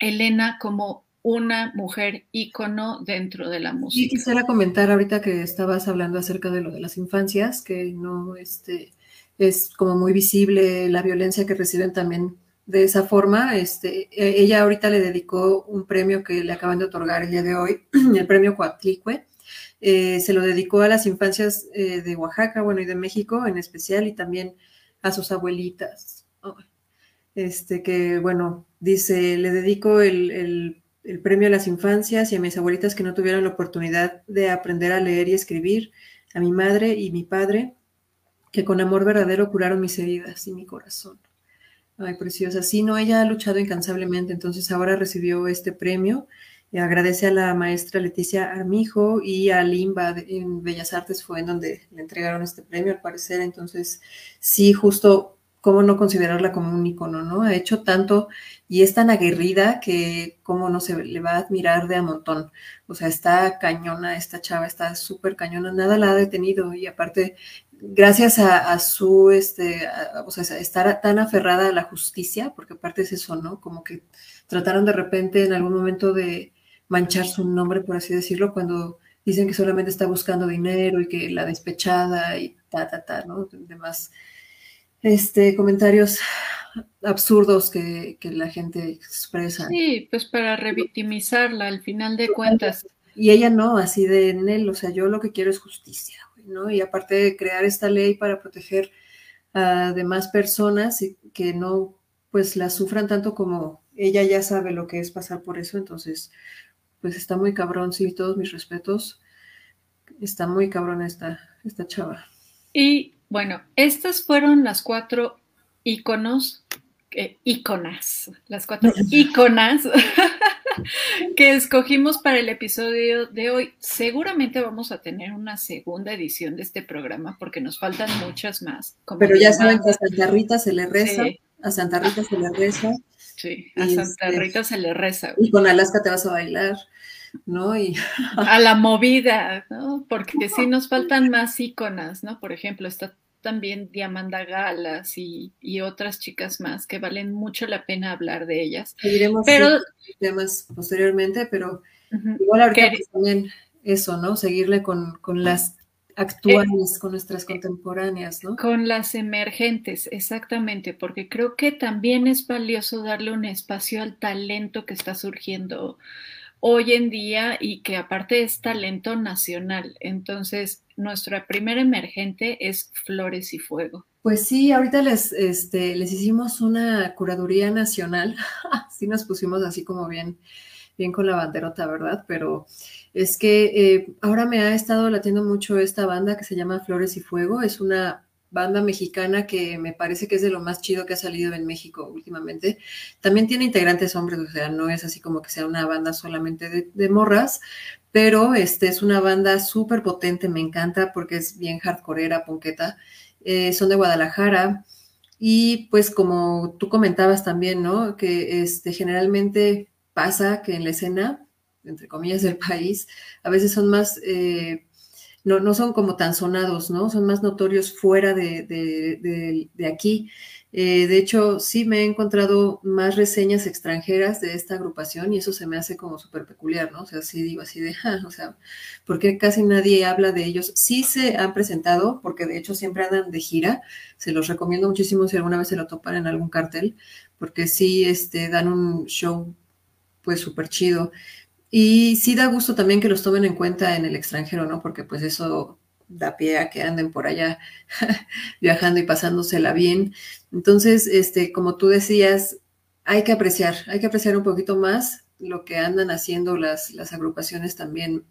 Elena como una mujer ícono dentro de la música. Y quisiera comentar ahorita que estabas hablando acerca de lo de las infancias, que no este, es como muy visible la violencia que reciben también de esa forma. Este, e, ella ahorita le dedicó un premio que le acaban de otorgar el día de hoy, el premio Coatlicue. Eh, se lo dedicó a las infancias eh, de Oaxaca, bueno, y de México en especial, y también a sus abuelitas. Este, que bueno, dice, le dedico el el premio a las infancias y a mis abuelitas que no tuvieron la oportunidad de aprender a leer y escribir, a mi madre y mi padre, que con amor verdadero curaron mis heridas y mi corazón. Ay, preciosa. Sí, no, ella ha luchado incansablemente, entonces ahora recibió este premio. Y agradece a la maestra Leticia Armijo y a Limba en Bellas Artes fue en donde le entregaron este premio, al parecer. Entonces, sí, justo cómo no considerarla como un icono, ¿no? Ha hecho tanto y es tan aguerrida que cómo no se le va a admirar de a montón. O sea, está cañona, esta chava está súper cañona, nada la ha detenido y aparte, gracias a, su, este, o sea, estar tan aferrada a la justicia, porque aparte es eso, ¿no? Como que trataron de repente en algún momento de manchar su nombre, por así decirlo, cuando dicen que solamente está buscando dinero y que la despechada y ta, ta, ta, ¿no? Demás este, comentarios absurdos que, la gente expresa. Sí, pues para revictimizarla al final de cuentas. Y ella no, así de en él, o sea, yo lo que quiero es justicia, ¿no? Y aparte de crear esta ley para proteger a demás personas y que no, pues la sufran tanto como ella ya sabe lo que es pasar por eso, entonces, pues está muy cabrón, sí, todos mis respetos. Está muy cabrón esta, esta chava. Y bueno, estas fueron las cuatro iconos, eh, iconas, las cuatro iconas que escogimos para el episodio de hoy. Seguramente vamos a tener una segunda edición de este programa porque nos faltan muchas más. Pero ya saben que a Santa Rita se le reza, a Santa Rita se le reza. Sí, a Santa Rita se le reza. Y con Alaska te vas a bailar. ¿No? Y... A la movida, ¿no? Porque sí nos faltan más íconas, ¿no? Por ejemplo, está también Diamanda Galas y, otras chicas más que valen mucho la pena hablar de ellas. Seguiremos pero, temas posteriormente, pero igual ahorita pues también eso, ¿no? Seguirle con, las actuales, con nuestras contemporáneas, ¿no? Con las emergentes, exactamente, porque creo que también es valioso darle un espacio al talento que está surgiendo hoy en día y que aparte es talento nacional. Entonces, nuestra primera emergente es Flores y Fuego. Pues sí, ahorita les, este, les hicimos una curaduría nacional. sí nos pusimos así como bien, bien con la banderota, ¿verdad? Pero es que eh, ahora me ha estado latiendo mucho esta banda que se llama Flores y Fuego. Es una banda mexicana que me parece que es de lo más chido que ha salido en México últimamente. También tiene integrantes hombres, o sea, no es así como que sea una banda solamente de, morras, pero este es una banda súper potente, me encanta porque es bien hardcoreera, ponqueta. Eh, son de Guadalajara y pues como tú comentabas también, ¿no? Que este, generalmente pasa que en la escena, entre comillas, del país, a veces son más... Eh, no, no son como tan sonados, ¿no? Son más notorios fuera de, de, aquí. Eh, de hecho, sí me he encontrado más reseñas extranjeras de esta agrupación y eso se me hace como súper peculiar, ¿no? O sea, sí digo así de, o sea, porque casi nadie habla de ellos. Sí se han presentado, porque de hecho siempre andan de gira. Se los recomiendo muchísimo si alguna vez se lo topan en algún cartel, porque sí este, dan un show pues súper chido. Y sí da gusto también que los tomen en cuenta en el extranjero, ¿no? Porque pues eso da pie a que anden por allá viajando y pasándosela bien. Entonces, este, como tú decías, hay que apreciar, hay que apreciar un poquito más lo que andan haciendo las, las agrupaciones también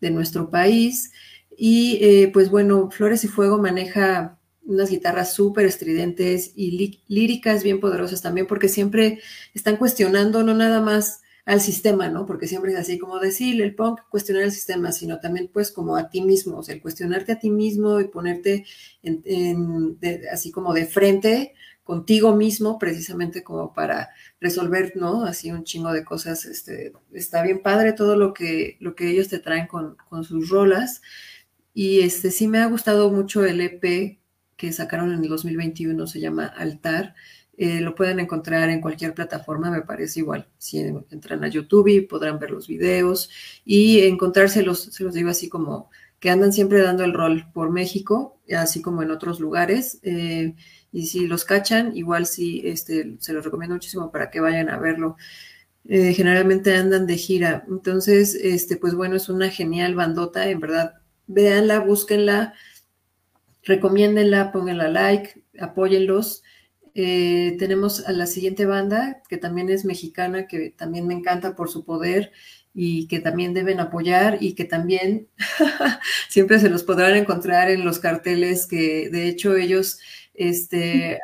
de nuestro país. Y eh, pues bueno, Flores y Fuego maneja unas guitarras súper estridentes y líricas bien poderosas también, porque siempre están cuestionando no nada más al sistema, ¿no? Porque siempre es así como decir el punk, cuestionar el sistema, sino también pues como a ti mismo, o sea, el cuestionarte a ti mismo y ponerte así como de frente contigo mismo, precisamente como para resolver, ¿no? Así un chingo de cosas, este, está bien padre todo lo que, lo que ellos te traen con, con sus rolas. Y este sí me ha gustado mucho el EP que sacaron en el 2021, se llama Altar. Eh, lo pueden encontrar en cualquier plataforma, me parece igual. Si entran a YouTube podrán ver los videos y encontrárselos, se los digo así como que andan siempre dando el rol por México, así como en otros lugares. Eh, y si los cachan, igual sí, este, se los recomiendo muchísimo para que vayan a verlo. Eh, generalmente andan de gira. Entonces, este, pues bueno, es una genial bandota, en verdad. Véanla, búsquenla, recomiéndenla, pónganla like, apóyenlos. Eh, tenemos a la siguiente banda, que también es mexicana, que también me encanta por su poder y que también deben apoyar y que también siempre se los podrán encontrar en los carteles que de hecho ellos este,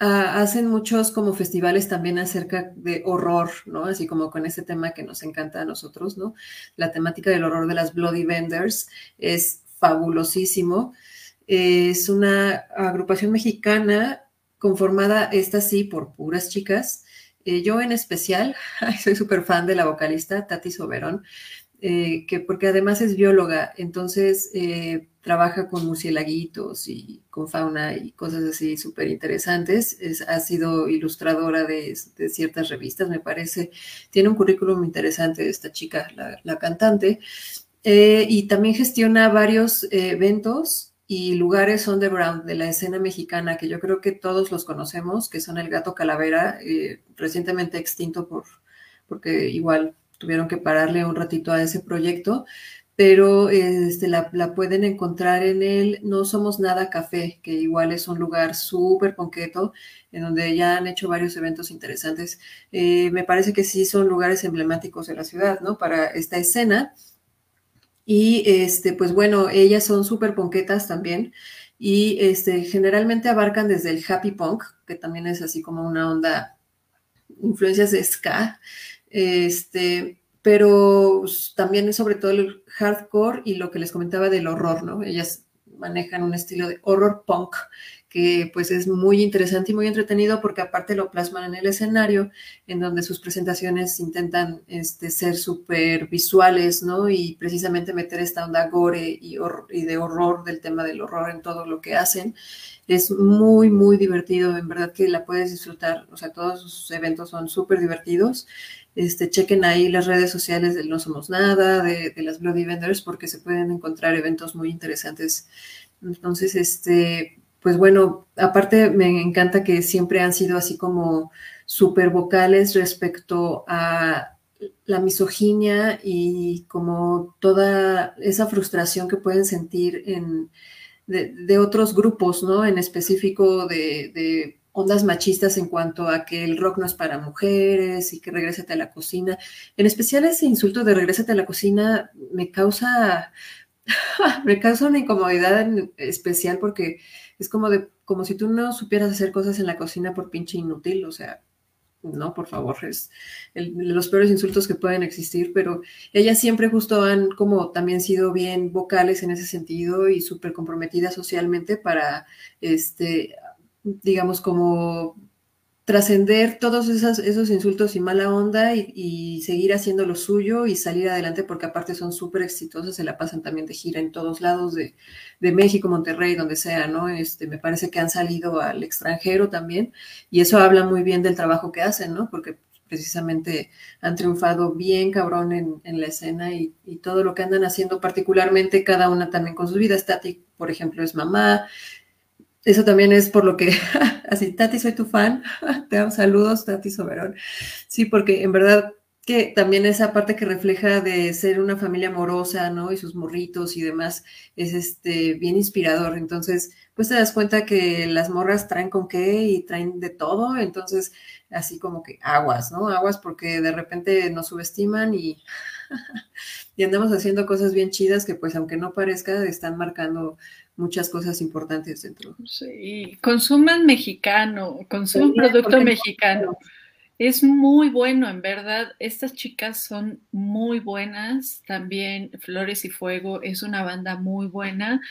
hacen muchos como festivales también acerca de horror, ¿no? Así como con ese tema que nos encanta a nosotros, ¿no? La temática del horror de las Bloody Vendors es fabulosísimo. Es una agrupación mexicana conformada esta sí por puras chicas. Eh, yo en especial, soy súper fan de la vocalista Tati Soberón, eh, que porque además es bióloga, entonces eh, trabaja con murciélaguitos y con fauna y cosas así súper interesantes. ha sido ilustradora de, ciertas revistas, me parece. Tiene un currículum interesante esta chica, la, la cantante. y también gestiona varios eventos y lugares underground de la escena mexicana que yo creo que todos los conocemos, que son el Gato Calavera, eh, recientemente extinto por, porque igual tuvieron que pararle un ratito a ese proyecto, pero este, la, pueden encontrar en el No Somos Nada Café, que igual es un lugar súper ponqueto, en donde ya han hecho varios eventos interesantes. Eh, me parece que sí son lugares emblemáticos de la ciudad, ¿no? Para esta escena. Y este, pues bueno, ellas son súper ponquetas también. Y este, generalmente abarcan desde el happy punk, que también es así como una onda, influencias de ska, este, pero también es sobre todo el hardcore y lo que les comentaba del horror, ¿no? Ellas manejan un estilo de horror punk que pues es muy interesante y muy entretenido porque aparte lo plasman en el escenario, en donde sus presentaciones intentan este, ser súper visuales, ¿no? Y precisamente meter esta onda gore y, de horror del tema del horror en todo lo que hacen. Es muy, muy divertido, en verdad que la puedes disfrutar, o sea, todos sus eventos son súper divertidos. Este, chequen ahí las redes sociales del No Somos Nada, de, de las Bloody Vendors, porque se pueden encontrar eventos muy interesantes. Entonces, este, pues bueno, aparte me encanta que siempre han sido así como súper vocales respecto a la misoginia y como toda esa frustración que pueden sentir en, de, otros grupos, ¿no? En específico de, de, ondas machistas en cuanto a que el rock no es para mujeres y que regrésate a la cocina. En especial ese insulto de regrésate a la cocina me causa me causa una incomodidad especial porque es como de como si tú no supieras hacer cosas en la cocina por pinche inútil, o sea, no, por favor, es los peores insultos que pueden existir, pero ellas siempre justo han como también sido bien vocales en ese sentido y súper comprometidas socialmente para, este, digamos, como trascender todos esos, esos, insultos y mala onda y, seguir haciendo lo suyo y salir adelante porque aparte son súper exitosas, se la pasan también de gira en todos lados de, de, México, Monterrey, donde sea, ¿no? Este, me parece que han salido al extranjero también y eso habla muy bien del trabajo que hacen, ¿no? Porque precisamente han triunfado bien cabrón en, en la escena y, y, todo lo que andan haciendo, particularmente cada una también con sus vidas. Tati, por ejemplo, es mamá, eso también es por lo que, así, Tati, soy tu fan, te damos saludos, Tati Soberón. Sí, porque en verdad que también esa parte que refleja de ser una familia amorosa, ¿no? Y sus morritos y demás, es este, bien inspirador. Entonces, pues te das cuenta que las morras traen con qué y traen de todo, entonces, así como que aguas, ¿no? Aguas porque de repente nos subestiman y, y andamos haciendo cosas bien chidas que pues aunque no parezca, están marcando muchas cosas importantes dentro. Sí, consuman mexicano, consuman producto mexicano. Es muy bueno, en verdad. Estas chicas son muy buenas. También Flores y Fuego es una banda muy buena.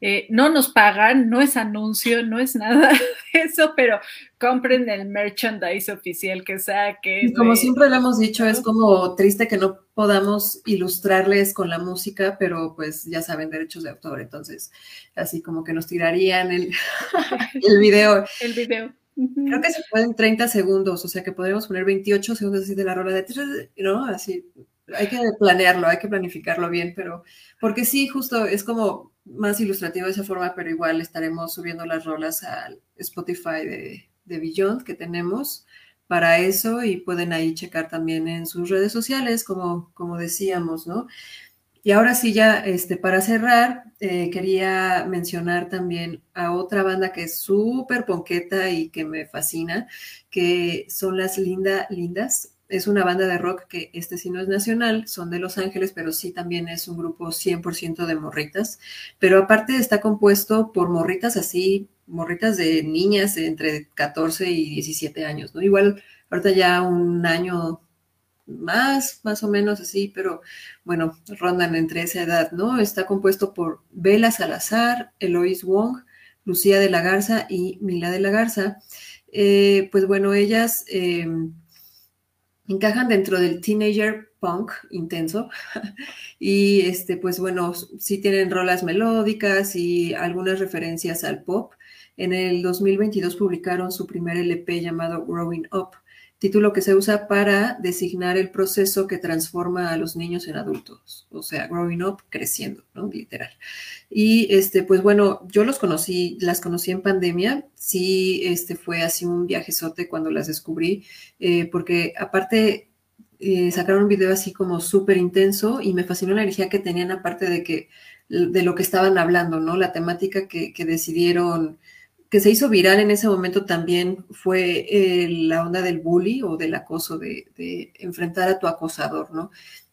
Eh, no nos pagan, no es anuncio, no es nada de eso, pero compren el merchandise oficial que saque. Y como siempre lo hemos dicho, es como triste que no podamos ilustrarles con la música, pero pues ya saben, derechos de autor. Entonces, así como que nos tirarían el, el video. El video. Creo que se pueden 30 segundos, o sea que podríamos poner 28 segundos así de la rola de, ¿no? Así, hay que planearlo, hay que planificarlo bien, pero porque sí, justo es como más ilustrativo de esa forma, pero igual estaremos subiendo las rolas al Spotify de, de Beyond que tenemos para eso y pueden ahí checar también en sus redes sociales, como, como decíamos, ¿no? Y ahora sí, ya este, para cerrar, eh, quería mencionar también a otra banda que es súper ponqueta y que me fascina, que son las Linda Lindas. Es una banda de rock que este sí no es nacional, son de Los Ángeles, pero sí también es un grupo 100% de morritas. Pero aparte está compuesto por morritas así, morritas de niñas entre 14 y 17 años, ¿no? Igual ahorita ya un año más, más o menos así, pero bueno, rondan entre esa edad, ¿no? Está compuesto por Bela Salazar, Eloise Wong, Lucía de la Garza y Mila de la Garza. Eh, pues bueno, ellas em, encajan dentro del teenager punk intenso y este, pues bueno, sí tienen rolas melódicas y algunas referencias al pop. En el 2022 publicaron su primer LP llamado Growing Up título que se usa para designar el proceso que transforma a los niños en adultos, o sea, growing up, creciendo, ¿no? Literal. Y este, pues bueno, yo los conocí, las conocí en pandemia, sí, este fue así un viajezote cuando las descubrí, eh, porque aparte eh, sacaron un video así como súper intenso y me fascinó la energía que tenían aparte de que de lo que estaban hablando, ¿no? La temática que, que decidieron que se hizo viral en ese momento también fue eh, la onda del bully o del acoso, de, enfrentar a tu acosador, ¿no?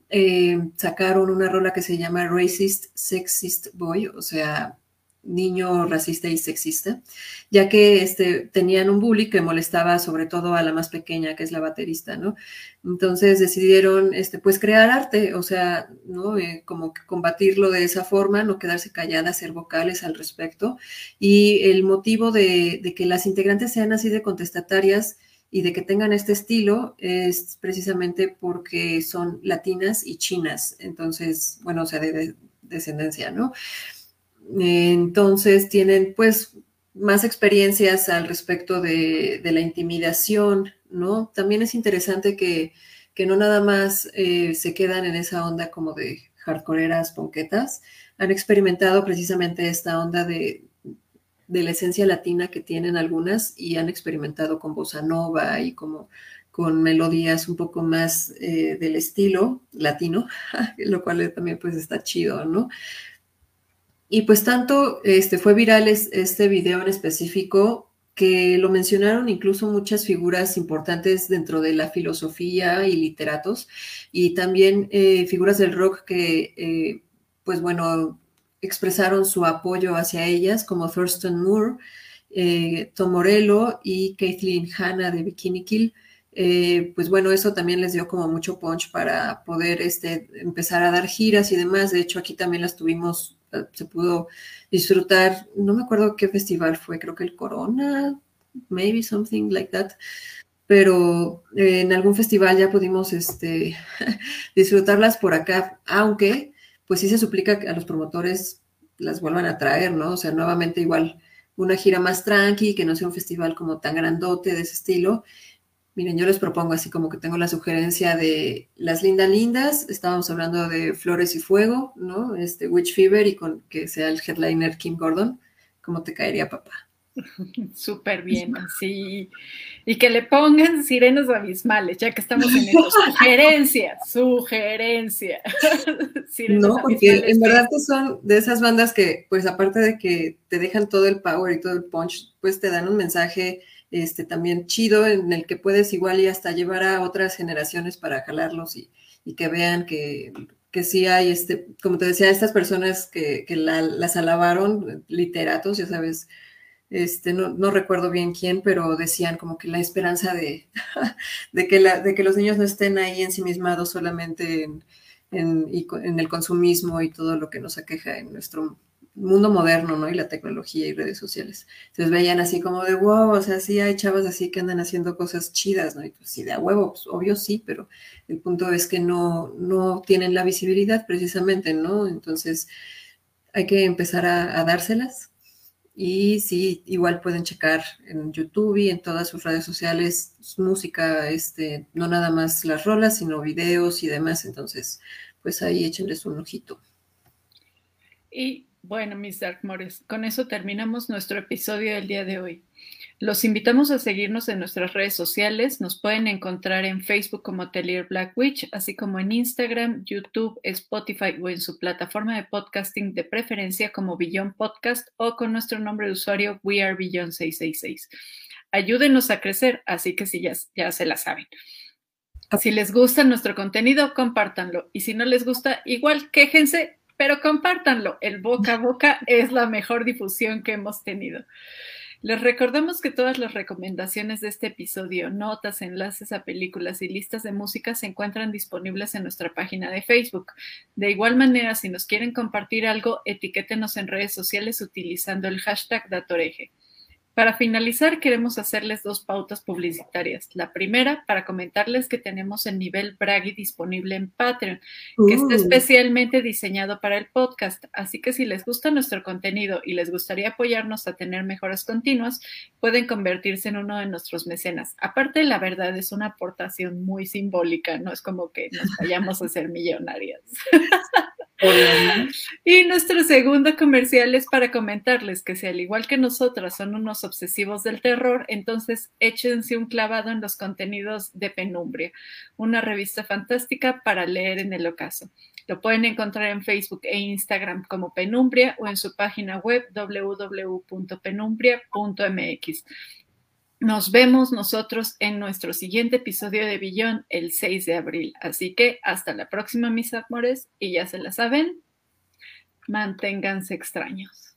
Eh, sacaron una rola que se llama Racist Sexist Boy, o sea, niño racista y sexista, ya que este, tenían un bully que molestaba sobre todo a la más pequeña, que es la baterista, ¿no? Entonces decidieron, este, pues, crear arte, o sea, ¿no? Eh, como que combatirlo de esa forma, no quedarse callada, hacer vocales al respecto. Y el motivo de que las integrantes sean así de contestatarias y de que tengan este estilo es precisamente porque son latinas y chinas, entonces, bueno, o sea, de descendencia, ¿no? Entonces tienen pues más experiencias al respecto de, la intimidación, ¿no? También es interesante que, no nada más eh, se quedan en esa onda como de hardcoreeras ponquetas, han experimentado precisamente esta onda de, la esencia latina que tienen algunas y han experimentado con bossa nova y como con melodías un poco más eh, del estilo latino, lo cual también pues está chido, ¿no? Y pues tanto este, fue viral este video en específico que lo mencionaron incluso muchas figuras importantes dentro de la filosofía y literatos y también eh, figuras del rock que, eh, pues bueno, expresaron su apoyo hacia ellas, como Thurston Moore, eh, Tom Morello y Kathleen Hanna de Bikini Kill. Pues bueno, eso también les dio como mucho punch para poder este, empezar a dar giras y demás. De hecho, aquí también las tuvimos, se pudo disfrutar, no me acuerdo qué festival fue, creo que el Corona, maybe something like that. Pero en algún festival ya pudimos este, disfrutarlas por acá, aunque pues sí se suplica que a los promotores las vuelvan a traer, ¿no? O sea, nuevamente igual una gira más tranqui, que no sea un festival como tan grandote de ese estilo. Miren, yo les propongo así como que tengo la sugerencia de Las Lindas Lindas, estábamos hablando de Flores y Fuego, ¿no? Este Witch Fever y con que sea el headliner Kim Gordon. ¿Cómo te caería, papá? Súper bien, así. Y que le pongan sirenas abismales, ya que estamos en esto. Sugerencia, sugerencia. no, porque en verdad que son de esas bandas que, pues aparte de que te dejan todo el power y todo el punch, pues te dan un mensaje este, también chido en el que puedes igual y hasta llevar a otras generaciones para jalarlos y, que vean que, que sí hay, este, como te decía, estas personas que, que las alabaron, literatos, ya sabes, este, no, recuerdo bien quién, pero decían como que la esperanza de, de, que, la, de que los niños no estén ahí ensimismados solamente en, en, en, el consumismo y todo lo que nos aqueja en nuestro mundo moderno, ¿no? Y la tecnología y redes sociales. Entonces veían así como de, wow, o sea, sí hay chavas así que andan haciendo cosas chidas, ¿no? Y pues sí, de a huevo, pues, obvio sí, pero el punto es que no, no tienen la visibilidad precisamente, ¿no? Entonces hay que empezar a dárselas y sí, igual pueden checar en YouTube y en todas sus redes sociales música, este, no nada más las rolas, sino videos y demás. Entonces, pues ahí échenles un ojito. Y bueno, mis Dark Mores, con eso terminamos nuestro episodio del día de hoy. Los invitamos a seguirnos en nuestras redes sociales. Nos pueden encontrar en Facebook como Atelier Black Witch, así como en Instagram, YouTube, Spotify o en su plataforma de podcasting de preferencia como Beyond Podcast o con nuestro nombre de usuario We Are Beyond 666. Ayúdenos a crecer, así que si ya, ya se la saben. Si les gusta nuestro contenido, compártanlo. Y si no les gusta, igual quéjense, pero compártanlo. El boca a boca es la mejor difusión que hemos tenido. Les recordamos que todas las recomendaciones de este episodio, notas, enlaces a películas y listas de música se encuentran disponibles en nuestra página de Facebook. De igual manera, si nos quieren compartir algo, etiquétenos en redes sociales utilizando el hashtag Datoreje. Para finalizar, queremos hacerles dos pautas publicitarias. La primera, para comentarles que tenemos el nivel Bragi disponible en Patreon, que está uh. especialmente diseñado para el podcast. Así que si les gusta nuestro contenido y les gustaría apoyarnos a tener mejoras continuas, pueden convertirse en uno de nuestros mecenas. Aparte, la verdad es una aportación muy simbólica, no es como que nos vayamos a ser millonarias. Y nuestro segundo comercial es para comentarles que si al igual que nosotras son unos obsesivos del terror, entonces échense un clavado en los contenidos de Penumbria, una revista fantástica para leer en el ocaso. Lo pueden encontrar en Facebook e Instagram como Penumbria o en su página web www.penumbria.mx. Nos vemos nosotros en nuestro siguiente episodio de Billón el 6 de abril. Así que hasta la próxima, mis amores, y ya se la saben, manténganse extraños.